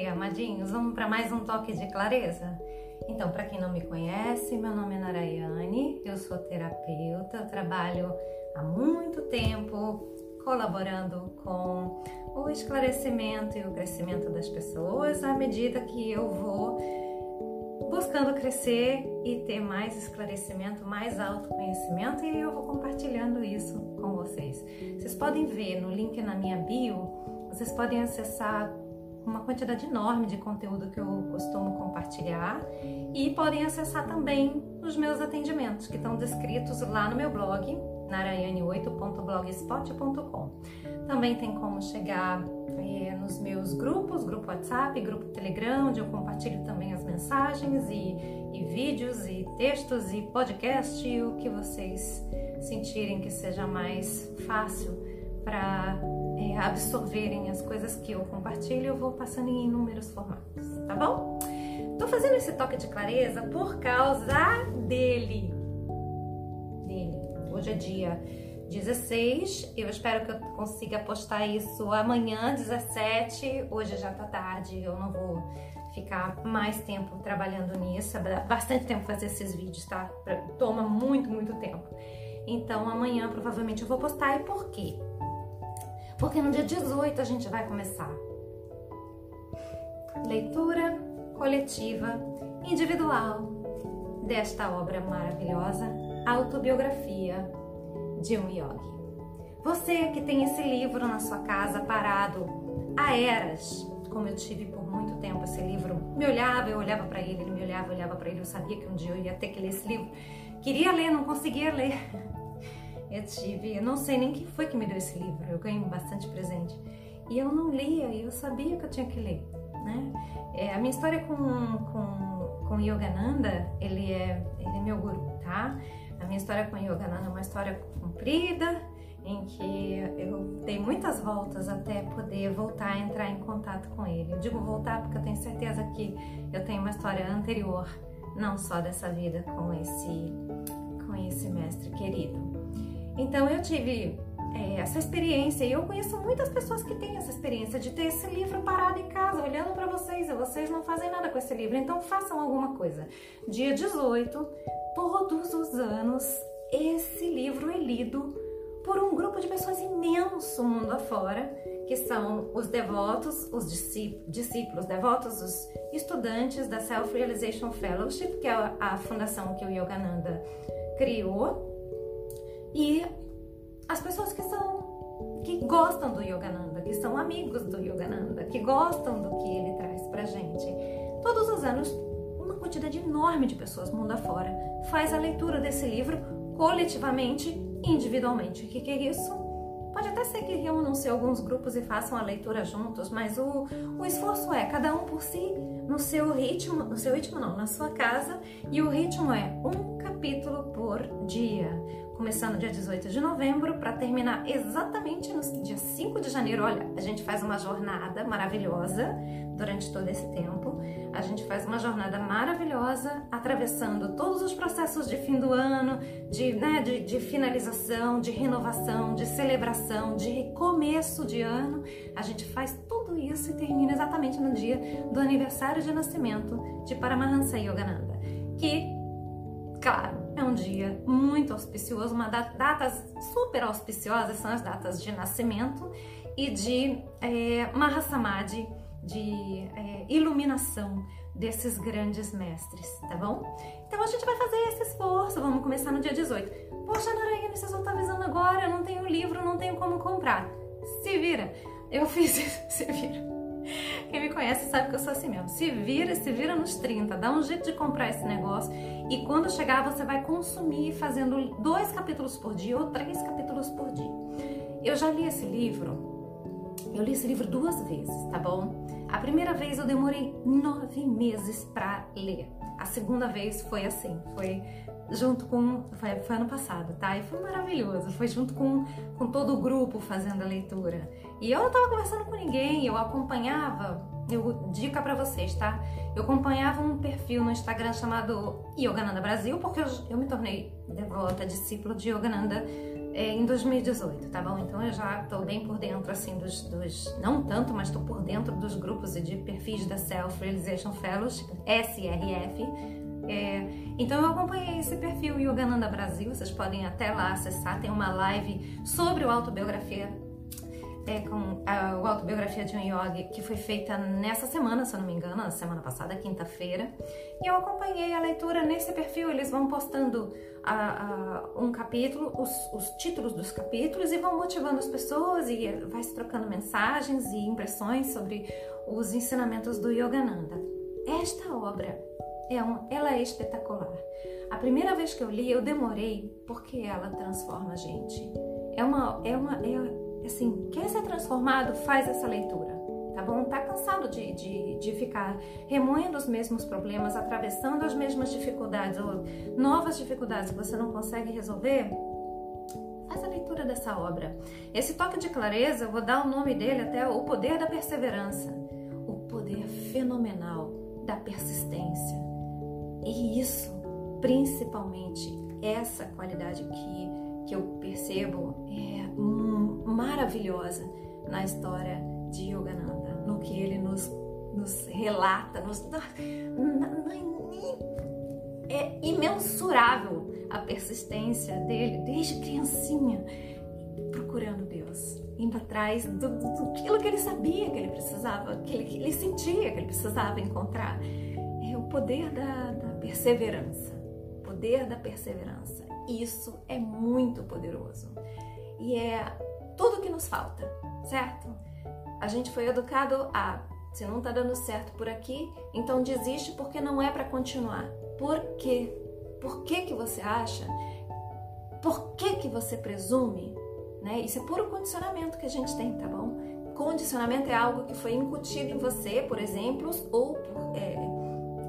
Namastê, amadinhos. Vamos para mais um toque de clareza? Então, para quem não me conhece, meu nome é Narayane, eu sou terapeuta, eu trabalho há muito tempo colaborando com o esclarecimento e o crescimento das pessoas à medida que eu vou buscando crescer e ter mais esclarecimento, mais autoconhecimento e eu vou compartilhando isso com vocês. Vocês podem ver no link na minha bio, vocês podem acessar uma quantidade enorme de conteúdo que eu costumo compartilhar e podem acessar também os meus atendimentos que estão descritos lá no meu blog narayane8.blogspot.com. Também tem como chegar é, nos meus grupos, grupo WhatsApp, grupo Telegram, onde eu compartilho também as mensagens e, e vídeos e textos e podcast, o que vocês sentirem que seja mais fácil para é, absorverem as coisas que eu compartilho, eu vou passando em inúmeros formatos, tá bom? Tô fazendo esse toque de clareza por causa dele. Dele. Hoje é dia 16. Eu espero que eu consiga postar isso amanhã, 17. Hoje já tá tarde, eu não vou ficar mais tempo trabalhando nisso. É bastante tempo fazer esses vídeos, tá? Toma muito, muito tempo. Então amanhã provavelmente eu vou postar. E por quê? Porque no dia 18 a gente vai começar leitura coletiva individual desta obra maravilhosa, Autobiografia de um Yogi. Você que tem esse livro na sua casa parado há eras, como eu tive por muito tempo esse livro, me olhava, eu olhava para ele, ele me olhava, eu olhava para ele, eu sabia que um dia eu ia ter que ler esse livro. Queria ler, não conseguia ler. Eu tive, eu não sei nem quem foi que me deu esse livro, eu ganhei bastante presente. E eu não lia, e eu sabia que eu tinha que ler, né? É, a minha história com, com, com Yogananda, ele é, ele é meu guru, tá? A minha história com Yogananda é uma história comprida, em que eu dei muitas voltas até poder voltar a entrar em contato com ele. Eu digo voltar porque eu tenho certeza que eu tenho uma história anterior, não só dessa vida com esse com esse mestre querido. Então eu tive é, essa experiência e eu conheço muitas pessoas que têm essa experiência de ter esse livro parado em casa, olhando para vocês e vocês não fazem nada com esse livro. Então façam alguma coisa. Dia 18, todos os anos, esse livro é lido por um grupo de pessoas imenso mundo afora, que são os devotos, os discípulos devotos, os estudantes da Self Realization Fellowship, que é a fundação que o Yogananda criou e as pessoas que são que gostam do Yogananda, que são amigos do Yogananda, que gostam do que ele traz pra gente. Todos os anos, uma quantidade enorme de pessoas mundo afora faz a leitura desse livro coletivamente, individualmente. O que, que é isso? Pode até ser que reúnam-se alguns grupos e façam a leitura juntos, mas o, o esforço é cada um por si, no seu ritmo, no seu ritmo não, na sua casa, e o ritmo é um capítulo por dia começando dia 18 de novembro para terminar exatamente no dia 5 de janeiro. Olha, a gente faz uma jornada maravilhosa durante todo esse tempo. A gente faz uma jornada maravilhosa atravessando todos os processos de fim do ano, de, né, de, de finalização, de renovação, de celebração, de recomeço de ano. A gente faz tudo isso e termina exatamente no dia do aniversário de nascimento de Paramahansa Yogananda, que, claro, é um dia muito auspicioso, uma data, datas super auspiciosas são as datas de nascimento e de é, Mahasamadhi, de é, iluminação desses grandes mestres, tá bom? Então a gente vai fazer esse esforço, vamos começar no dia 18. Poxa, Narayana, vocês vão estar avisando agora, eu não tenho livro, não tenho como comprar. Se vira, eu fiz isso, se vira. Quem me conhece sabe que eu sou assim mesmo. Se vira, se vira nos 30, dá um jeito de comprar esse negócio e quando chegar você vai consumir fazendo dois capítulos por dia ou três capítulos por dia. Eu já li esse livro, eu li esse livro duas vezes, tá bom? A primeira vez eu demorei nove meses para ler. A segunda vez foi assim, foi junto com. Foi, foi, ano passado, tá? E foi maravilhoso. Foi junto com, com todo o grupo fazendo a leitura. E eu não tava conversando com ninguém, eu acompanhava eu dica para vocês, tá? Eu acompanhava um perfil no Instagram chamado Yogananda Brasil, porque eu, eu me tornei devota, discípula de Yogananda é, em 2018, tá bom? Então eu já tô bem por dentro, assim, dos, dos não tanto, mas tô por dentro dos grupos e de perfis da Self Realization Fellowship, SRF. É, então eu acompanhei esse perfil Yogananda Brasil, vocês podem até lá acessar, tem uma live sobre o autobiografia é, com a, autobiografia de um yogi que foi feita nessa semana, se eu não me engano, na semana passada, quinta-feira. E eu acompanhei a leitura nesse perfil. Eles vão postando a, a, um capítulo, os, os, títulos dos capítulos e vão motivando as pessoas e vai se trocando mensagens e impressões sobre os ensinamentos do Yogananda. Esta obra é uma, ela é espetacular. A primeira vez que eu li, eu demorei porque ela transforma a gente. É uma, é uma, é, assim, quer ser transformado, faz essa leitura, tá bom? Tá cansado de, de, de ficar remoendo os mesmos problemas, atravessando as mesmas dificuldades ou novas dificuldades que você não consegue resolver? Faz a leitura dessa obra. Esse toque de clareza, eu vou dar o nome dele até o poder da perseverança, o poder fenomenal da persistência. E isso, principalmente, essa qualidade que, que eu percebo é maravilhosa na história de Yogananda, no que ele nos, nos relata, nos, é imensurável a persistência dele desde criancinha, procurando Deus, indo atrás do, do, do que ele sabia que ele precisava, que ele, que ele sentia que ele precisava encontrar. É o poder da, da perseverança, poder da perseverança. Isso é muito poderoso. E é tudo que nos falta, certo? A gente foi educado a se não tá dando certo por aqui, então desiste porque não é para continuar. Por quê? Por que que você acha? Por que que você presume? Né? Isso é puro condicionamento que a gente tem, tá bom? Condicionamento é algo que foi incutido em você, por exemplos, ou é,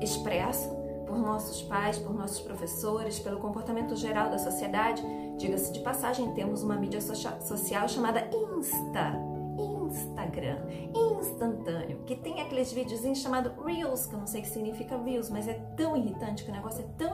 expresso por nossos pais, por nossos professores, pelo comportamento geral da sociedade. Diga-se de passagem, temos uma mídia social chamada Insta. Instagram, instantâneo, que tem aqueles videozinhos chamados Reels, que eu não sei o que significa Reels, mas é tão irritante que o negócio é tão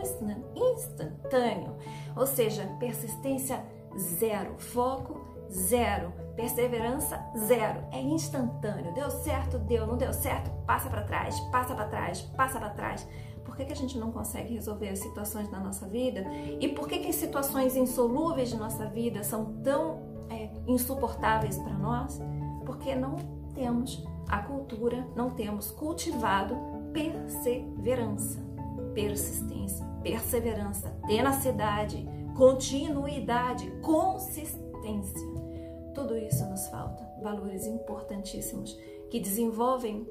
instantâneo. Ou seja, persistência zero, foco zero, perseverança zero, é instantâneo. Deu certo, deu, não deu certo, passa para trás, passa para trás, passa para trás por que, que a gente não consegue resolver as situações da nossa vida e por que, que as situações insolúveis de nossa vida são tão é, insuportáveis para nós? Porque não temos a cultura, não temos cultivado perseverança, persistência, perseverança, tenacidade, continuidade, consistência. Tudo isso nos falta. Valores importantíssimos que desenvolvem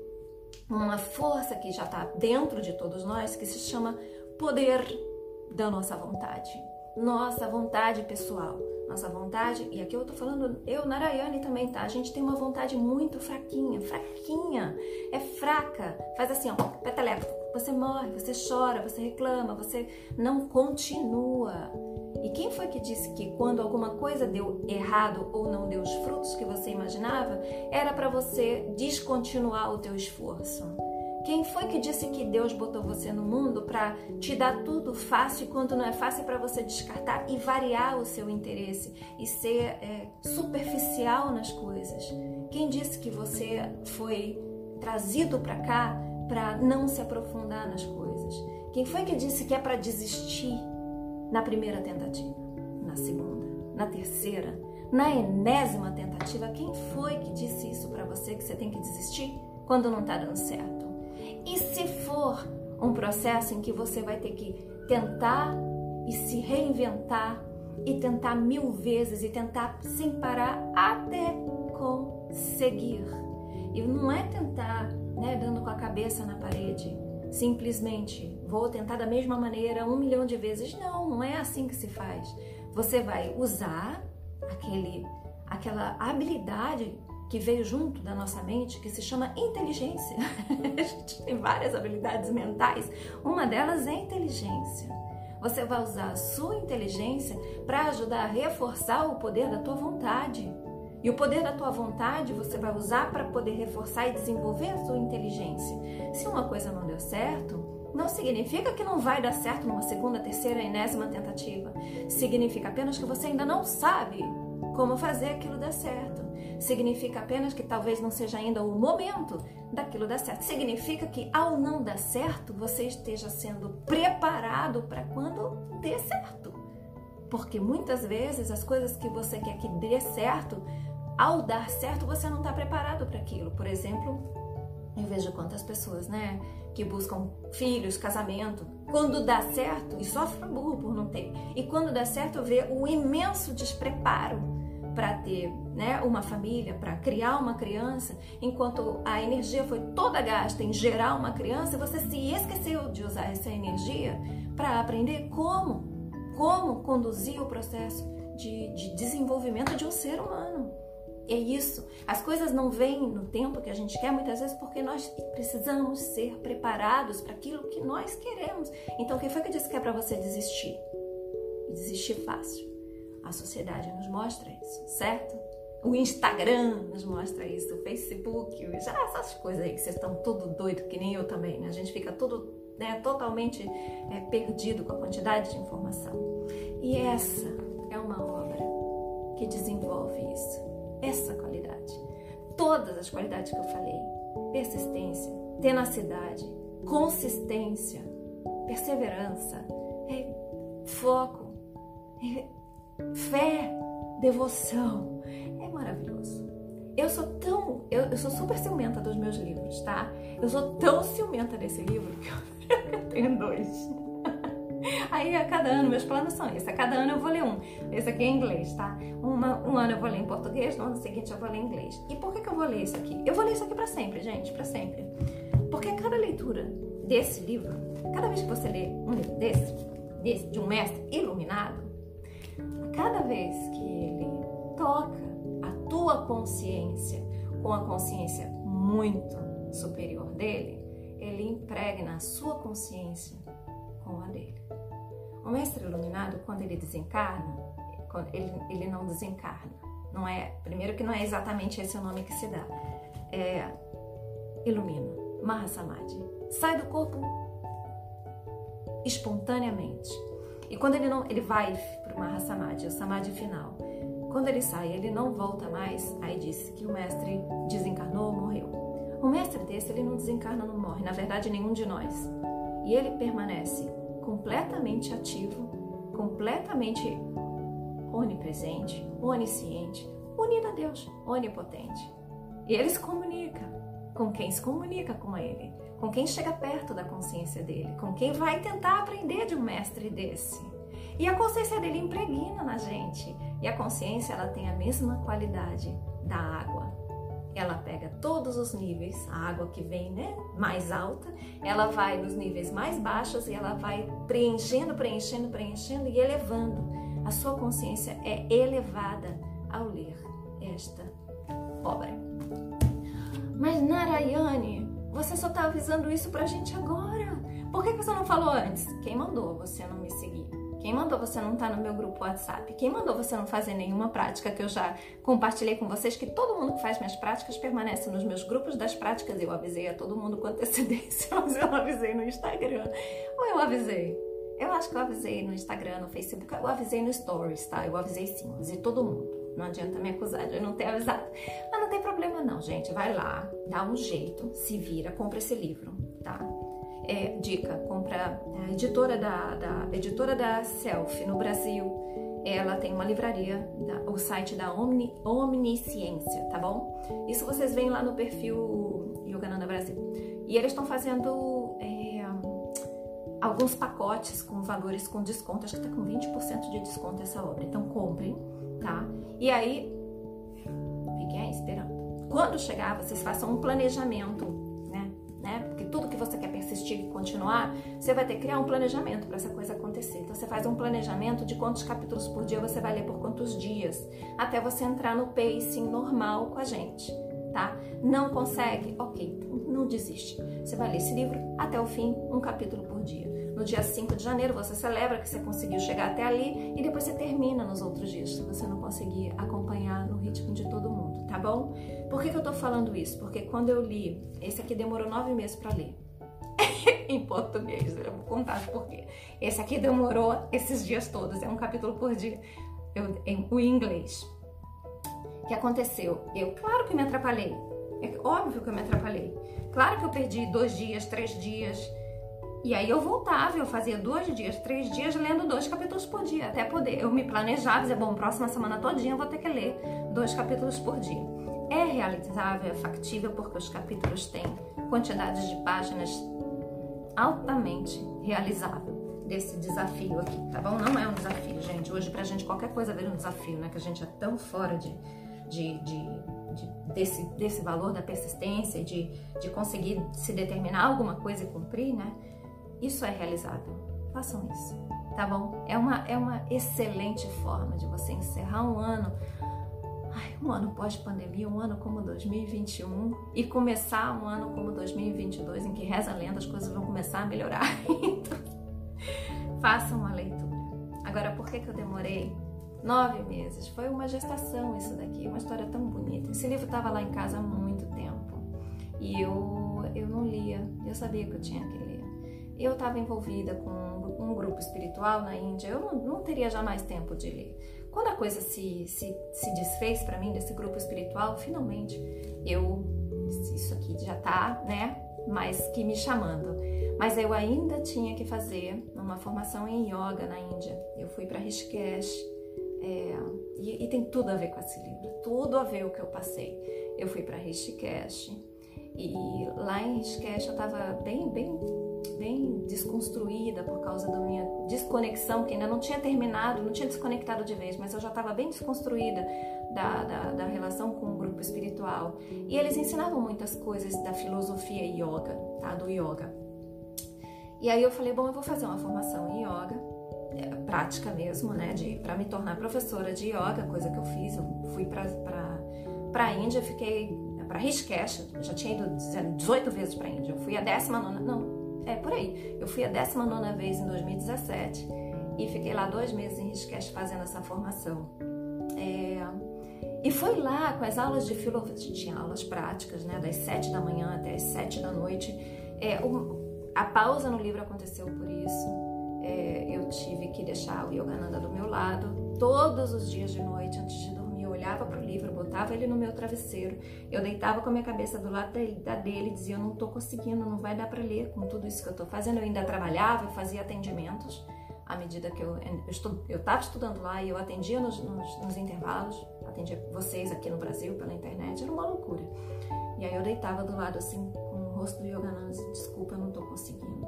uma força que já está dentro de todos nós que se chama poder da nossa vontade, nossa vontade pessoal, nossa vontade, e aqui eu tô falando, eu, Narayane também, tá? A gente tem uma vontade muito fraquinha, fraquinha, é fraca, faz assim, ó, peteleco, você morre, você chora, você reclama, você não continua. E quem foi que disse que quando alguma coisa deu errado ou não deu os frutos que você imaginava, era para você descontinuar o teu esforço? Quem foi que disse que Deus botou você no mundo para te dar tudo fácil quando não é fácil para você descartar e variar o seu interesse e ser é, superficial nas coisas? Quem disse que você foi trazido para cá para não se aprofundar nas coisas? Quem foi que disse que é para desistir na primeira tentativa, na segunda, na terceira, na enésima tentativa? Quem foi que disse isso para você que você tem que desistir quando não está dando certo? E se for um processo em que você vai ter que tentar e se reinventar e tentar mil vezes e tentar sem parar até conseguir. E não é tentar né, dando com a cabeça na parede, simplesmente vou tentar da mesma maneira um milhão de vezes. Não, não é assim que se faz. Você vai usar aquele, aquela habilidade que veio junto da nossa mente, que se chama inteligência. a gente tem várias habilidades mentais, uma delas é inteligência. Você vai usar a sua inteligência para ajudar a reforçar o poder da tua vontade E o poder da tua vontade você vai usar para poder reforçar e desenvolver a sua inteligência. Se uma coisa não deu certo, não significa que não vai dar certo numa segunda, terceira, enésima tentativa. Significa apenas que você ainda não sabe como fazer aquilo dar certo. Significa apenas que talvez não seja ainda o momento daquilo dar certo. Significa que ao não dar certo, você esteja sendo preparado para quando dê certo. Porque muitas vezes as coisas que você quer que dê certo, ao dar certo, você não está preparado para aquilo. Por exemplo, eu vejo quantas pessoas, né, que buscam filhos, casamento, quando dá certo e sofre burro por não ter. E quando dá certo, vê o imenso despreparo para ter né, uma família, para criar uma criança, enquanto a energia foi toda gasta em gerar uma criança, você se esqueceu de usar essa energia para aprender como, como conduzir o processo de, de desenvolvimento de um ser humano. É isso. As coisas não vêm no tempo que a gente quer muitas vezes porque nós precisamos ser preparados para aquilo que nós queremos. Então, quem foi que disse que é para você desistir? Desistir fácil. A sociedade nos mostra isso, certo? O Instagram nos mostra isso, o Facebook, já essas coisas aí que vocês estão tudo doido, que nem eu também, né? A gente fica tudo né, totalmente é, perdido com a quantidade de informação. E essa é uma obra que desenvolve isso, essa qualidade. Todas as qualidades que eu falei: persistência, tenacidade, consistência, perseverança, é, foco, é, fé, devoção. É maravilhoso. Eu sou tão. Eu, eu, sou super ciumenta dos meus livros, tá? Eu sou tão ciumenta desse livro que eu, eu tenho dois. Aí a cada ano, meus planos são esses. A cada ano eu vou ler um. Esse aqui é inglês, tá? Uma, um ano eu vou ler em português, no ano seguinte eu vou ler em inglês. E por que, que eu vou ler isso aqui? Eu vou ler isso aqui para sempre, gente, para sempre. Porque cada leitura desse livro, cada vez que você lê um livro desse, desse de um mestre iluminado, cada vez que ele toca a tua consciência com a consciência muito superior dele, ele impregna a sua consciência com a dele. O mestre iluminado, quando ele desencarna, ele, ele não desencarna. Não é, primeiro que não é exatamente esse o nome que se dá. É, ilumina, Mahasamadhi. Sai do corpo espontaneamente. E quando ele não, ele vai para uma samadhi, o samadhi final. Quando ele sai, ele não volta mais. Aí diz que o mestre desencarnou, morreu. O mestre desse, ele não desencarna, não morre. Na verdade, nenhum de nós. E ele permanece completamente ativo, completamente onipresente, onisciente, unido a Deus, onipotente. E ele se comunica com quem se comunica com ele com quem chega perto da consciência dele, com quem vai tentar aprender de um mestre desse. E a consciência dele impregna na gente. E a consciência ela tem a mesma qualidade da água. Todos os níveis, a água que vem né, mais alta, ela vai nos níveis mais baixos e ela vai preenchendo, preenchendo, preenchendo e elevando. A sua consciência é elevada ao ler esta obra. Mas Narayane, você só tá avisando isso pra gente agora. Por que você não falou antes? Quem mandou você não me seguir? Quem mandou você não estar tá no meu grupo WhatsApp? Quem mandou você não fazer nenhuma prática que eu já compartilhei com vocês? Que todo mundo que faz minhas práticas permanece nos meus grupos das práticas. Eu avisei a todo mundo com antecedência, mas eu avisei no Instagram. Ou eu avisei? Eu acho que eu avisei no Instagram, no Facebook, eu avisei no Stories, tá? Eu avisei sim, avisei todo mundo. Não adianta me acusar de eu não ter avisado. Mas não tem problema não, gente. Vai lá, dá um jeito, se vira, compra esse livro, tá? É, dica, compra a editora da, da editora da Self no Brasil. Ela tem uma livraria, o site da Omni, Omnisciência, tá bom? Isso vocês veem lá no perfil Yogananda Brasil. E eles estão fazendo é, alguns pacotes com valores com desconto, acho que tá com 20% de desconto essa obra. Então comprem tá? E aí, fiquem aí esperando. Quando chegar, vocês façam um planejamento, tudo que você quer persistir e continuar, você vai ter que criar um planejamento para essa coisa acontecer. Então você faz um planejamento de quantos capítulos por dia você vai ler por quantos dias, até você entrar no pacing normal com a gente, tá? Não consegue? Ok, não desiste. Você vai ler esse livro até o fim, um capítulo por dia. no dia 5 de janeiro você celebra que você conseguiu chegar até ali e depois você termina nos outros dias, se você não conseguir acompanhar no ritmo de todo mundo, tá bom? Por que, que eu tô falando isso? Porque quando eu li, esse aqui demorou nove meses para ler. em português, eu vou contar por quê. Esse aqui demorou esses dias todos, é um capítulo por dia, eu, em o inglês. O que aconteceu? Eu, claro que me atrapalhei, é óbvio que eu me atrapalhei. Claro que eu perdi dois dias, três dias, e aí eu voltava, eu fazia dois dias, três dias lendo dois capítulos por dia, até poder. Eu me planejava, dizia, bom, próxima semana todinha eu vou ter que ler dois capítulos por dia. É realizável, é factível, porque os capítulos têm quantidades de páginas altamente realizável desse desafio aqui, tá bom? Não é um desafio, gente. Hoje pra gente qualquer coisa vira um desafio, né? Que a gente é tão fora de, de, de, de desse, desse valor da persistência, de, de conseguir se determinar alguma coisa e cumprir, né? Isso é realizável. Façam isso, tá bom? É uma, é uma excelente forma de você encerrar um ano, um ano pós-pandemia, um ano como 2021 e começar um ano como 2022, em que reza a lenda as coisas vão começar a melhorar. então, façam uma leitura. Agora, por que, que eu demorei nove meses? Foi uma gestação isso daqui, uma história tão bonita. Esse livro estava lá em casa há muito tempo e eu, eu não lia, eu sabia que eu tinha que ler eu estava envolvida com um grupo espiritual na Índia, eu não, não, teria jamais tempo de ler. Quando a coisa se, se, se desfez para mim desse grupo espiritual, finalmente eu isso aqui já tá, né, mais que me chamando. Mas eu ainda tinha que fazer uma formação em yoga na Índia. Eu fui para Rishikesh é, e, e, tem tudo a ver com esse livro, tudo a ver o que eu passei. Eu fui para Rishikesh e lá em Rishikesh eu estava bem, bem bem desconstruída por causa da minha desconexão, que ainda não tinha terminado, não tinha desconectado de vez, mas eu já estava bem desconstruída da, da, da, relação com o grupo espiritual. E eles ensinavam muitas coisas da filosofia yoga, tá? do yoga. E aí eu falei, bom, eu vou fazer uma formação em yoga, é, prática mesmo, né, para me tornar professora de yoga, coisa que eu fiz. Eu fui para para a Índia, fiquei para Rishikesh, já tinha ido 18 vezes para a Índia. Eu fui a 19, não, é, por aí. Eu fui a 19 vez em 2017 e fiquei lá dois meses em Rishikesh fazendo essa formação. É, e foi lá com as aulas de filosofia, tinha aulas práticas, né, das 7 da manhã até as 7 da noite. É, um, a pausa no livro aconteceu por isso. É, eu tive que deixar o Yogananda do meu lado todos os dias de noite antes de dormir olhava para o livro, botava ele no meu travesseiro, eu deitava com a minha cabeça do lado da dele e dizia: Eu não estou conseguindo, não vai dar para ler com tudo isso que eu estou fazendo. Eu ainda trabalhava, eu fazia atendimentos à medida que eu estava estudando lá e eu atendia nos, nos, nos, intervalos, atendia vocês aqui no Brasil pela internet, era uma loucura. E aí eu deitava do lado assim, com o rosto do Yogananda, desculpa, eu não estou conseguindo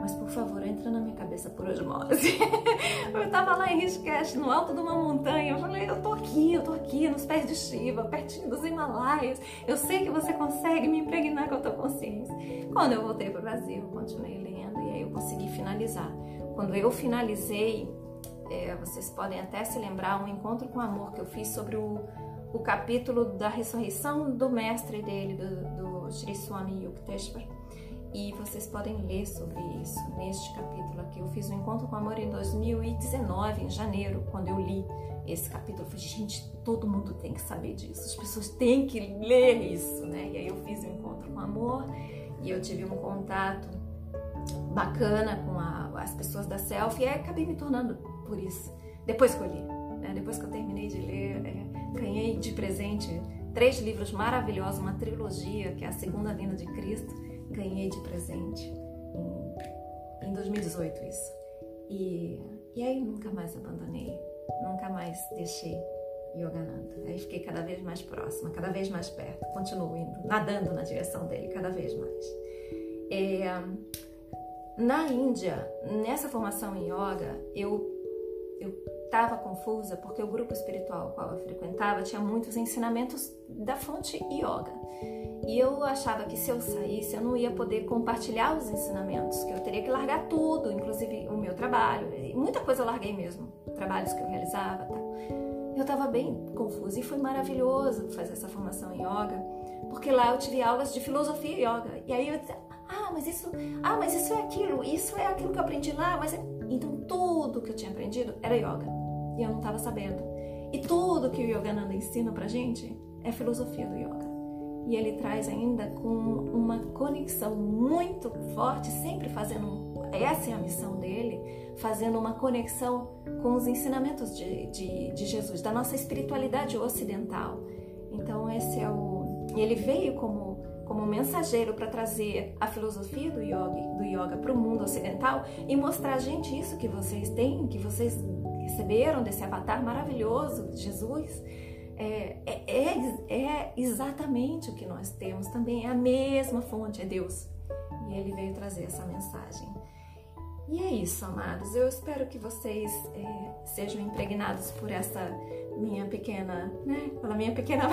mas por favor, entra na minha cabeça por osmose. eu tava lá em Rishikesh, no alto de uma montanha, eu falei, eu tô aqui, eu tô aqui, nos pés de Shiva, pertinho dos Himalaias, eu sei que você consegue me impregnar com a tua consciência. Quando eu voltei para o Brasil, eu continuei lendo e aí eu consegui finalizar. Quando eu finalizei, é, vocês podem até se lembrar, um encontro com amor que eu fiz sobre o, o capítulo da ressurreição do mestre dele, do, do Sri Swami Yukteswar e vocês podem ler sobre isso neste capítulo aqui. Eu fiz um encontro com amor em 2019, em janeiro, quando eu li esse capítulo. Eu falei, gente, todo mundo tem que saber disso, as pessoas têm que ler isso, né? E aí eu fiz um encontro com amor e eu tive um contato bacana com a, as pessoas da Selfie e acabei me tornando por isso. Depois que eu li, né? depois que eu terminei de ler, é, ganhei de presente três livros maravilhosos, uma trilogia que é a Segunda Vinda de Cristo ganhei de presente em, em 2018 isso. E, e aí nunca mais abandonei, nunca mais deixei Yogananda. Aí fiquei cada vez mais próxima, cada vez mais perto, continuo indo, nadando na direção dele cada vez mais. É, na Índia, nessa formação em yoga, eu eu estava confusa porque o grupo espiritual qual eu frequentava tinha muitos ensinamentos da fonte yoga. E eu achava que se eu saísse, eu não ia poder compartilhar os ensinamentos, que eu teria que largar tudo, inclusive o meu trabalho. E muita coisa eu larguei mesmo, trabalhos que eu realizava. Eu estava bem confusa e foi maravilhoso fazer essa formação em yoga, porque lá eu tive aulas de filosofia yoga. E aí eu disse, Ah, mas isso, ah, mas isso é aquilo, isso é aquilo que eu aprendi lá, mas é... então tudo que eu tinha aprendido era yoga e eu não estava sabendo. E tudo que o Yogananda ensina pra gente é filosofia do yoga. E ele traz ainda com uma conexão muito forte, sempre fazendo essa é a missão dele, fazendo uma conexão com os ensinamentos de, de, de Jesus, da nossa espiritualidade ocidental. Então esse é o, ele veio como como mensageiro para trazer a filosofia do yoga, do yoga para o mundo ocidental e mostrar a gente isso que vocês têm, que vocês receberam desse avatar maravilhoso, Jesus, é, é, é, é, exatamente o que nós temos também, é a mesma fonte, é Deus. E ele veio trazer essa mensagem. E é isso, amados. Eu espero que vocês é, sejam impregnados por essa minha pequena, né? Pela minha pequena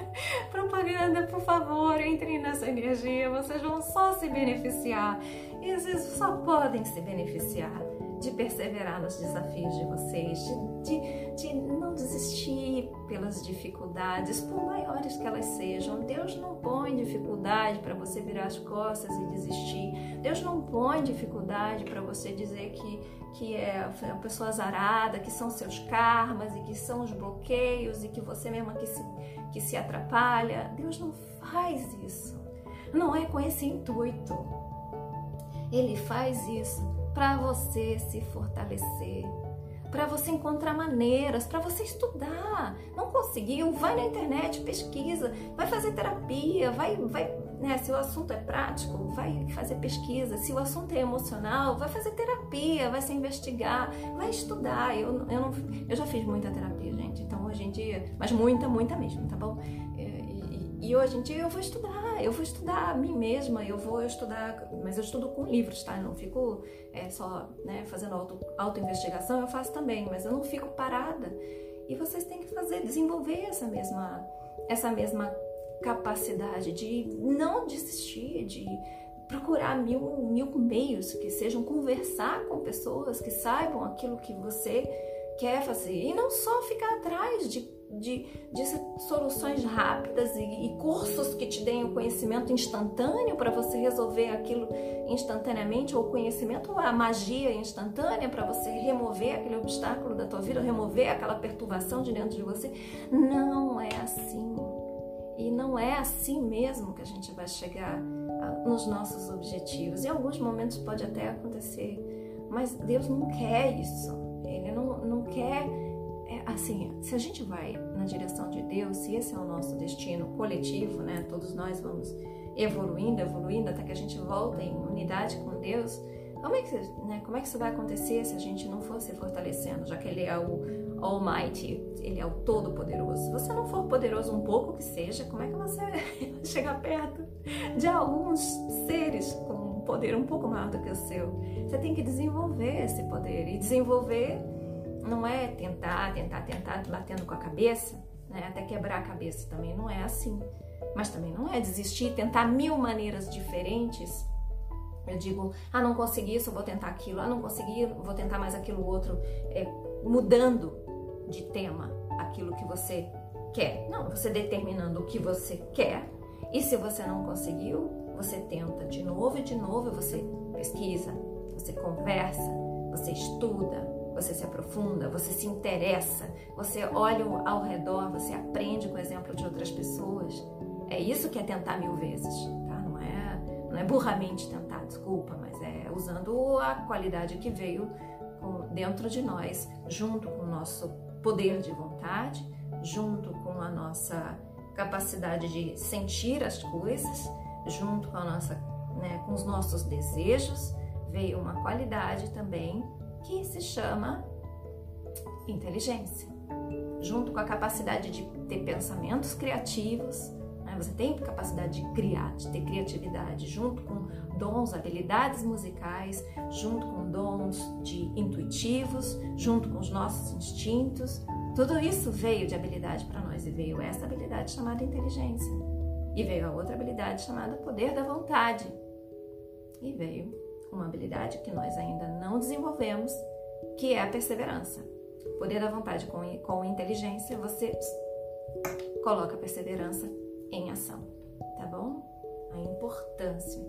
propaganda. Por favor, entrem nessa energia. Vocês vão só se beneficiar. E vocês só podem se beneficiar de perseverar nos desafios de vocês, de, de, de, não desistir pelas dificuldades, por maiores que elas sejam. Deus não põe dificuldade para você virar as costas e desistir. Deus não põe dificuldade para você dizer que, que é uma pessoa azarada, que são seus karmas e que são os bloqueios e que você mesma que se, que se atrapalha. Deus não faz isso. Não é com esse intuito. Ele faz isso para você se fortalecer, para você encontrar maneiras, para você estudar. Não conseguiu? Vai na internet, pesquisa, vai fazer terapia, vai, vai, né? Se o assunto é prático, vai fazer pesquisa. Se o assunto é emocional, vai fazer terapia, vai se investigar, vai estudar. Eu, eu, não, eu já fiz muita terapia, gente. Então hoje em dia, mas muita, muita mesmo, tá bom? E hoje em dia eu vou estudar, eu vou estudar a mim mesma, eu vou estudar, mas eu estudo com livros, tá? Eu não fico é, só né, fazendo auto, auto-investigação, eu faço também, mas eu não fico parada. E vocês têm que fazer, desenvolver essa mesma, essa mesma capacidade de não desistir, de procurar mil, mil meios que sejam conversar com pessoas que saibam aquilo que você quer fazer e não só ficar atrás de de, de soluções rápidas e, e, cursos que te deem o conhecimento instantâneo para você resolver aquilo instantaneamente, ou conhecimento, ou a magia instantânea para você remover aquele obstáculo da tua vida, remover aquela perturbação de dentro de você. Não é assim. E não é assim mesmo que a gente vai chegar nos nossos objetivos. Em alguns momentos pode até acontecer, mas Deus não quer isso. Ele não, não quer é, assim, se a gente vai na direção de Deus, se esse é o nosso destino coletivo, né? Todos nós vamos evoluindo, evoluindo até que a gente volta em unidade com Deus. Como é que, né, como é que isso vai acontecer se a gente não for se fortalecendo, já que Ele é o Almighty, Ele é o Todo-Poderoso? Se você não for poderoso um pouco que seja, como é que você vai chegar perto de alguns seres com um poder um pouco maior do que o seu? Você tem que desenvolver esse poder e desenvolver não é tentar, tentar, tentar, batendo com a cabeça, né? até quebrar a cabeça também não é assim. Mas também não é desistir, tentar mil maneiras diferentes. Eu digo, ah, não consegui isso, vou tentar aquilo, ah, não consegui, vou tentar mais aquilo outro, é, mudando de tema aquilo que você quer. Não, você determinando o que você quer e se você não conseguiu, você tenta de novo e de novo, você pesquisa, você conversa, você estuda, você se aprofunda, você se interessa, você olha ao redor, você aprende com o exemplo de outras pessoas. É isso que é tentar mil vezes, tá? Não é, não é burramente tentar, desculpa, mas é usando a qualidade que veio dentro de nós, junto com o nosso poder de vontade, junto com a nossa capacidade de sentir as coisas, junto com a nossa, né, com os nossos desejos, veio uma qualidade também que se chama inteligência. Junto com a capacidade de ter pensamentos criativos, né? você tem capacidade de criar, de ter criatividade, junto com dons, habilidades musicais, junto com dons de intuitivos, junto com os nossos instintos. Tudo isso veio de habilidade para nós e veio essa habilidade chamada inteligência. E veio a outra habilidade chamada poder da vontade. E veio uma habilidade que nós ainda não desenvolvemos, que é a perseverança. Poder da vontade com, com inteligência, você coloca a perseverança em ação, tá bom? A importância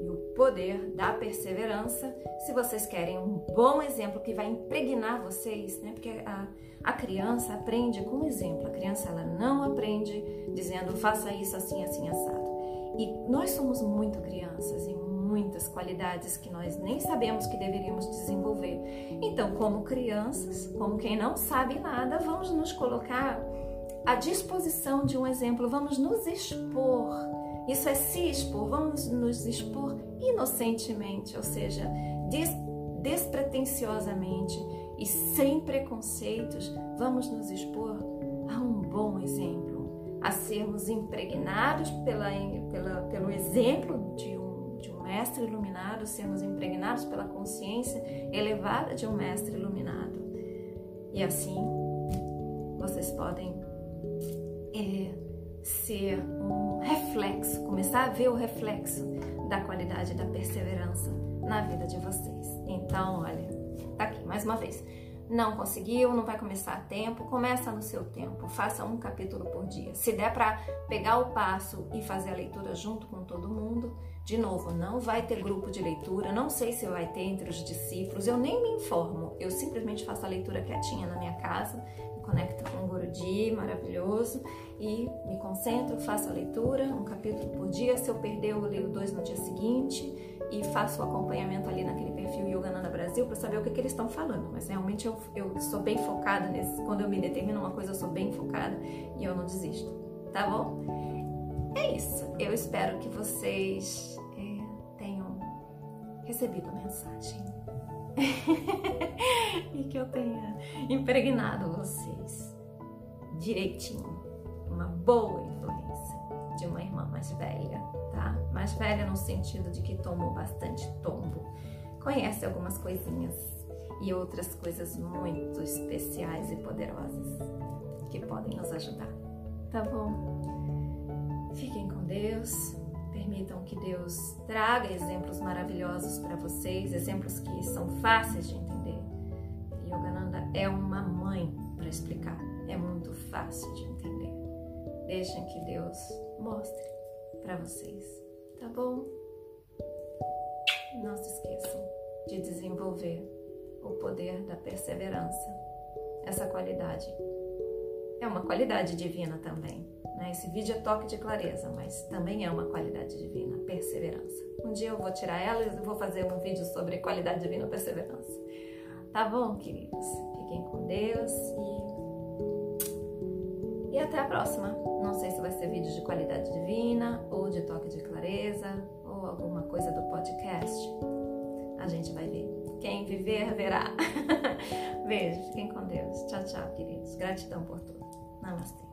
e o poder da perseverança. Se vocês querem um bom exemplo que vai impregnar vocês, né? Porque a, a criança aprende com exemplo. A criança ela não aprende dizendo faça isso assim, assim, assado. E nós somos muito crianças e muitas qualidades que nós nem sabemos que deveríamos desenvolver. Então, como crianças, como quem não sabe nada, vamos nos colocar à disposição de um exemplo, vamos nos expor. Isso é se expor, vamos nos expor inocentemente, ou seja, des despretensiosamente e sem preconceitos, vamos nos expor a um bom exemplo, a sermos impregnados pela, pela, pelo exemplo de mestre iluminado, sermos impregnados pela consciência elevada de um mestre iluminado. E assim, vocês podem é, ser um reflexo, começar a ver o reflexo da qualidade da perseverança na vida de vocês. Então, olha, tá aqui mais uma vez. Não conseguiu, não vai começar a tempo, começa no seu tempo, faça um capítulo por dia. Se der para pegar o passo e fazer a leitura junto com todo mundo, de novo, não vai ter grupo de leitura, não sei se vai ter entre os discípulos, eu nem me informo, eu simplesmente faço a leitura quietinha na minha casa, me conecto com o Guruji, maravilhoso, e me concentro, faço a leitura, um capítulo por dia, se eu perder eu leio dois no dia seguinte, e faço o acompanhamento ali naquele perfil Yogananda Brasil para saber o que, que eles estão falando. Mas realmente eu, eu sou bem focada nesse. Quando eu me determino uma coisa, eu sou bem focada e eu não desisto. Tá bom? É isso. Eu espero que vocês é, tenham recebido a mensagem. e que eu tenha impregnado vocês direitinho. Uma boa influência de uma irmã mais velha tá? Mais velha no sentido de que tomou bastante tombo. Conhece algumas coisinhas e outras coisas muito especiais e poderosas que podem nos ajudar, tá bom? Fiquem com Deus. Permitam que Deus traga exemplos maravilhosos para vocês, exemplos que são fáceis de entender. Yogananda é uma mãe para explicar, é muito fácil de entender. Deixem que Deus mostre para vocês, tá bom? Não se esqueçam de desenvolver o poder da perseverança. Essa qualidade é uma qualidade divina também. Né? Esse vídeo é toque de clareza, mas também é uma qualidade divina, perseverança. Um dia eu vou tirar ela e vou fazer um vídeo sobre qualidade divina, perseverança. Tá bom, queridos? Fiquem com Deus e, e até a próxima. Não sei se vai ser vídeo de qualidade divina, ou de toque de clareza, ou alguma coisa do podcast. A gente vai ver. Quem viver, verá. Beijo, fiquem com Deus. Tchau, tchau, queridos. Gratidão por tudo. Namastê.